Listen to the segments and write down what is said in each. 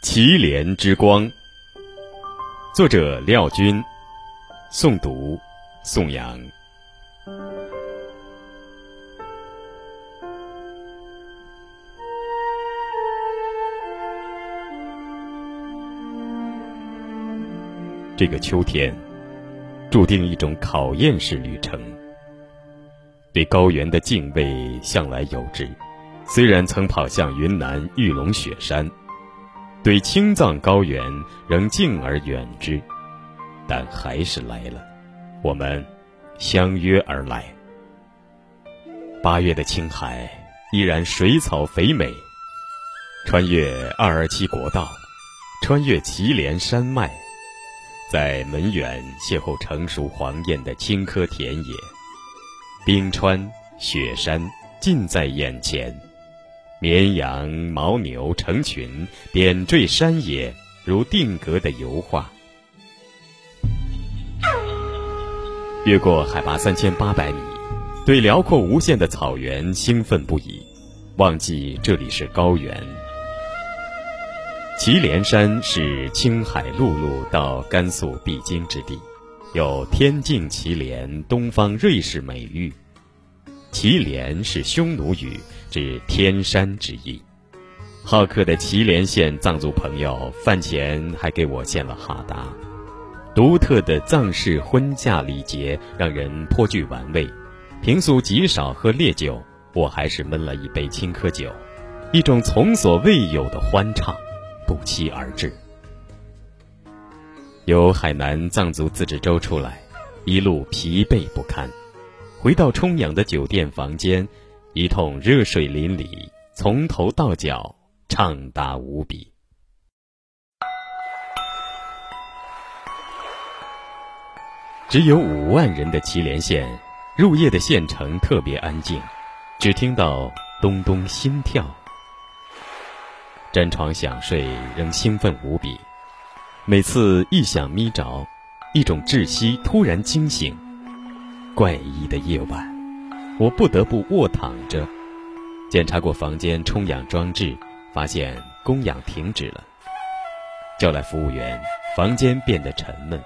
祁连之光，作者廖军，诵读宋阳。这个秋天，注定一种考验式旅程。对高原的敬畏向来有之，虽然曾跑向云南玉龙雪山，对青藏高原仍敬而远之，但还是来了。我们相约而来。八月的青海依然水草肥美，穿越二二七国道，穿越祁连山脉。在门远邂逅成熟黄燕的青稞田野，冰川雪山近在眼前，绵羊牦牛成群，点缀山野如定格的油画。越过海拔三千八百米，对辽阔无限的草原兴奋不已，忘记这里是高原。祁连山是青海陆路到甘肃必经之地，有“天境祁连，东方瑞士”美誉。祁连是匈奴语，指天山之意。好客的祁连县藏族朋友饭前还给我献了哈达，独特的藏式婚嫁礼节让人颇具玩味。平素极少喝烈酒，我还是闷了一杯青稞酒，一种从所未有的欢畅。不期而至，由海南藏族自治州出来，一路疲惫不堪，回到冲阳的酒店房间，一通热水淋漓，从头到脚畅达无比。只有五万人的祁连县，入夜的县城特别安静，只听到咚咚心跳。沾床想睡，仍兴奋无比。每次一想眯着，一种窒息突然惊醒。怪异的夜晚，我不得不卧躺着。检查过房间充氧装置，发现供氧停止了。叫来服务员，房间变得沉闷。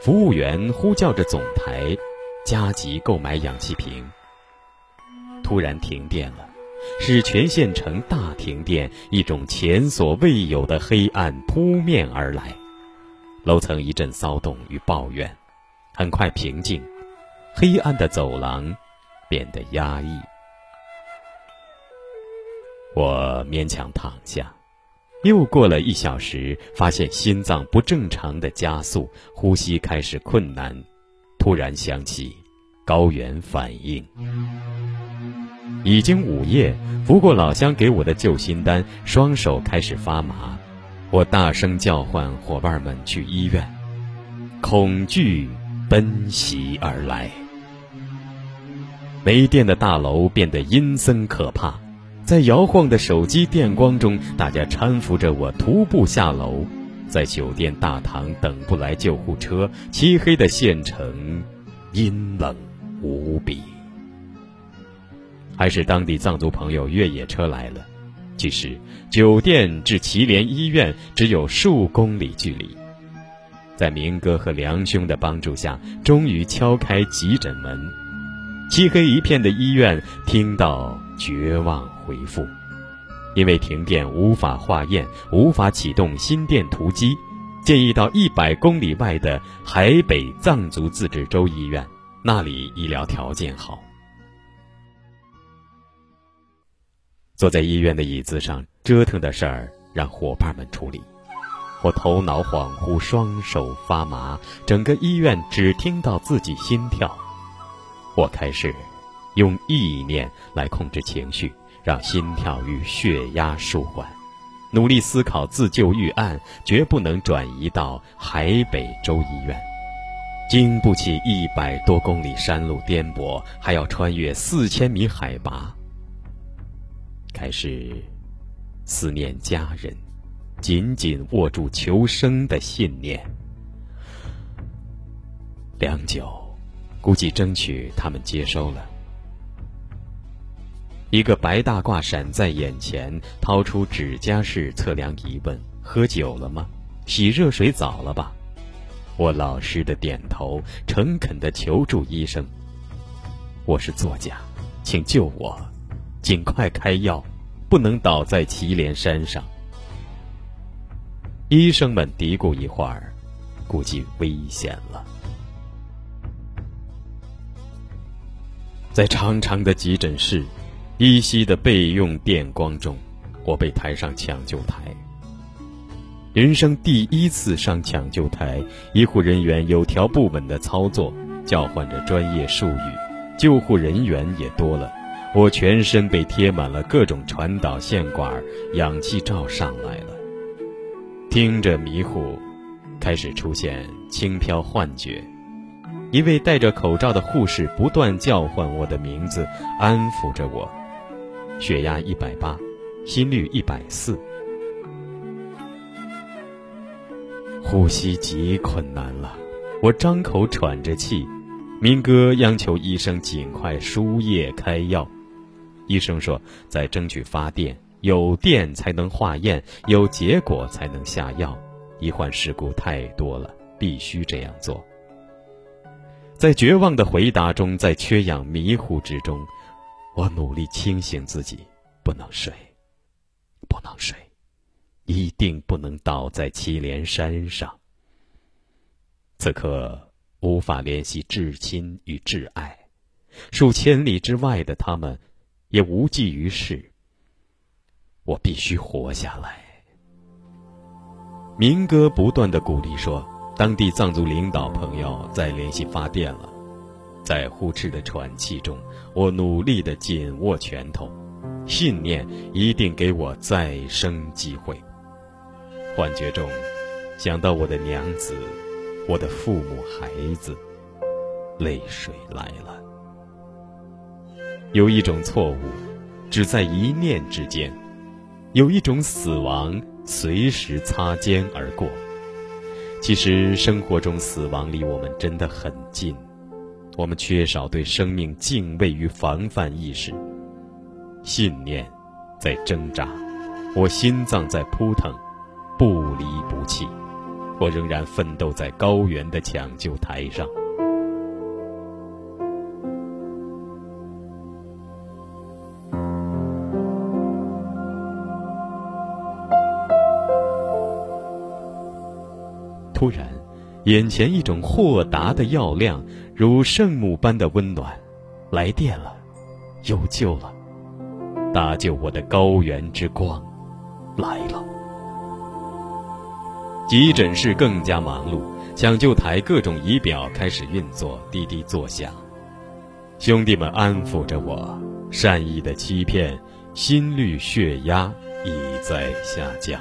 服务员呼叫着总台，加急购买氧气瓶。突然停电了。使全县城大停电，一种前所未有的黑暗扑面而来。楼层一阵骚动与抱怨，很快平静。黑暗的走廊变得压抑。我勉强躺下，又过了一小时，发现心脏不正常的加速，呼吸开始困难。突然想起高原反应。已经午夜，拂过老乡给我的救心丹，双手开始发麻。我大声叫唤伙伴们去医院，恐惧奔袭而来。没电的大楼变得阴森可怕，在摇晃的手机电光中，大家搀扶着我徒步下楼。在酒店大堂等不来救护车，漆黑的县城阴冷无比。还是当地藏族朋友越野车来了。其实，酒店至祁连医院只有数公里距离。在明哥和梁兄的帮助下，终于敲开急诊门。漆黑一片的医院听到绝望回复：因为停电无法化验，无法启动心电图机，建议到一百公里外的海北藏族自治州医院，那里医疗条件好。坐在医院的椅子上，折腾的事儿让伙伴们处理。我头脑恍惚，双手发麻，整个医院只听到自己心跳。我开始用意念来控制情绪，让心跳与血压舒缓，努力思考自救预案，绝不能转移到海北州医院。经不起一百多公里山路颠簸，还要穿越四千米海拔。开始思念家人，紧紧握住求生的信念。良久，估计争取他们接收了。一个白大褂闪在眼前，掏出指甲式测量仪问：“喝酒了吗？洗热水澡了吧？我老实的点头，诚恳的求助医生。我是作家，请救我，尽快开药，不能倒在祁连山上。医生们嘀咕一会儿，估计危险了。在长长的急诊室，依稀的备用电光中，我被抬上抢救台。人生第一次上抢救台，医护人员有条不紊的操作，叫唤着专业术语，救护人员也多了。我全身被贴满了各种传导线管，氧气罩上来了。听着迷糊，开始出现轻飘幻觉。一位戴着口罩的护士不断叫唤我的名字，安抚着我。血压一百八，心率一百四，呼吸极困难了。我张口喘着气，明哥央求医生尽快输液开药。医生说：“在争取发电，有电才能化验，有结果才能下药。医患事故太多了，必须这样做。”在绝望的回答中，在缺氧迷糊之中，我努力清醒自己，不能睡，不能睡，一定不能倒在祁连山上。此刻无法联系至亲与挚爱，数千里之外的他们也无济于事。我必须活下来。明哥不断的鼓励说。当地藏族领导朋友在联系发电了，在呼哧的喘气中，我努力的紧握拳头，信念一定给我再生机会。幻觉中，想到我的娘子，我的父母孩子，泪水来了。有一种错误，只在一念之间；有一种死亡，随时擦肩而过。其实生活中，死亡离我们真的很近，我们缺少对生命敬畏与防范意识。信念在挣扎，我心脏在扑腾，不离不弃，我仍然奋斗在高原的抢救台上。突然，眼前一种豁达的耀亮，如圣母般的温暖，来电了，有救了，搭救我的高原之光，来了。急诊室更加忙碌，抢救台各种仪表开始运作，滴滴作响。兄弟们安抚着我，善意的欺骗，心率、血压已在下降。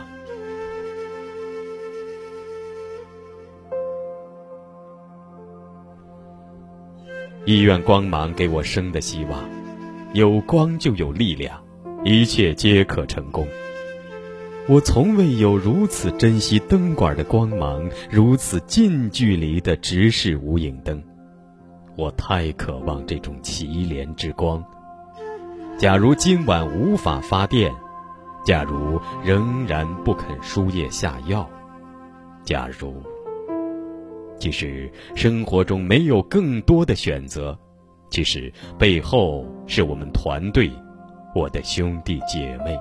医院光芒给我生的希望，有光就有力量，一切皆可成功。我从未有如此珍惜灯管的光芒，如此近距离的直视无影灯。我太渴望这种祁连之光。假如今晚无法发电，假如仍然不肯输液下药，假如……其实生活中没有更多的选择，其实背后是我们团队，我的兄弟姐妹，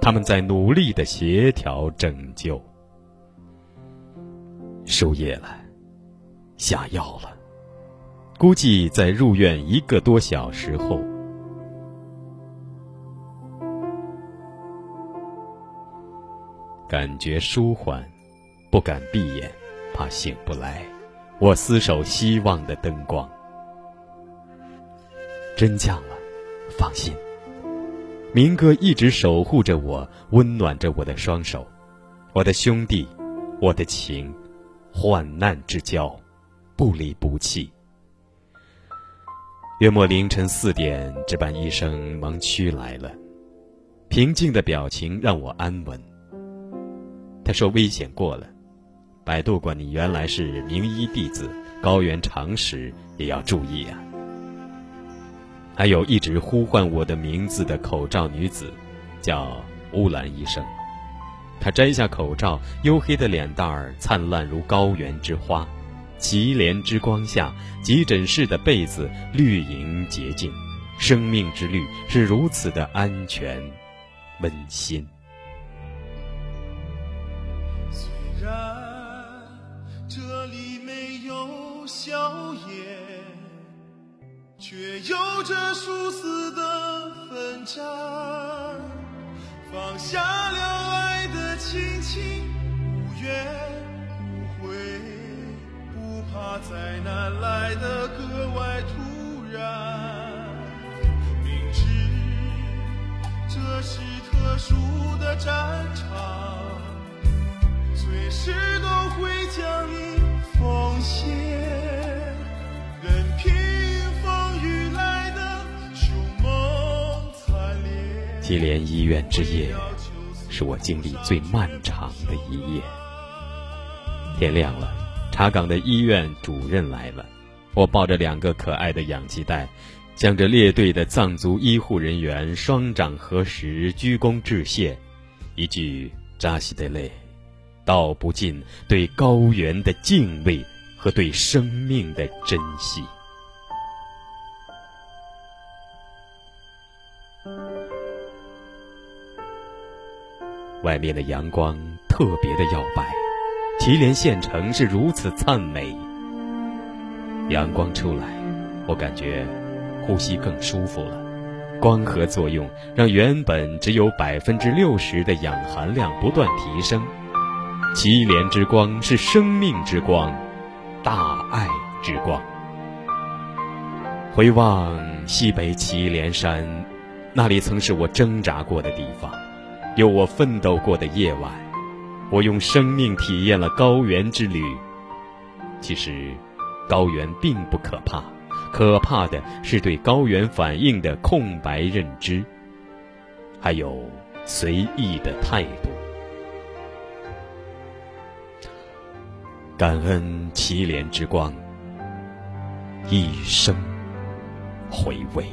他们在努力的协调拯救。输液了，下药了，估计在入院一个多小时后，感觉舒缓，不敢闭眼，怕醒不来。我厮守希望的灯光，真降了，放心。明哥一直守护着我，温暖着我的双手，我的兄弟，我的情，患难之交，不离不弃。约莫凌晨四点，值班医生王区来了，平静的表情让我安稳。他说：“危险过了。”百度过，你原来是名医弟子，高原常识也要注意啊。还有一直呼唤我的名字的口罩女子，叫乌兰医生。她摘下口罩，黝黑的脸蛋儿灿烂如高原之花，祁连之光下，急诊室的被子绿莹洁净，生命之绿是如此的安全、温馨。有硝烟，却有着殊死的奋战，放下了。爱的亲情无怨无悔，不怕灾难来的格外突然。明知这是特殊的战场，随时都会降临风险，祁连医院之夜。是我经历最漫长的一夜。天亮了，查岗的医院主任来了。我抱着两个可爱的氧气袋，向着列队的藏族医护人员双掌合十，鞠躬致谢，一句“扎西德勒”，道不尽对高原的敬畏和对生命的珍惜。外面的阳光特别的耀白，祁连县城是如此灿美。阳光出来，我感觉呼吸更舒服了。光合作用让原本只有百分之六十的氧含量不断提升。祁连之光是生命之光，大爱之光。回望西北祁连山，那里曾是我挣扎过的地方。有我奋斗过的夜晚，我用生命体验了高原之旅。其实，高原并不可怕，可怕的是对高原反应的空白认知，还有随意的态度。感恩祁连之光，一生回味。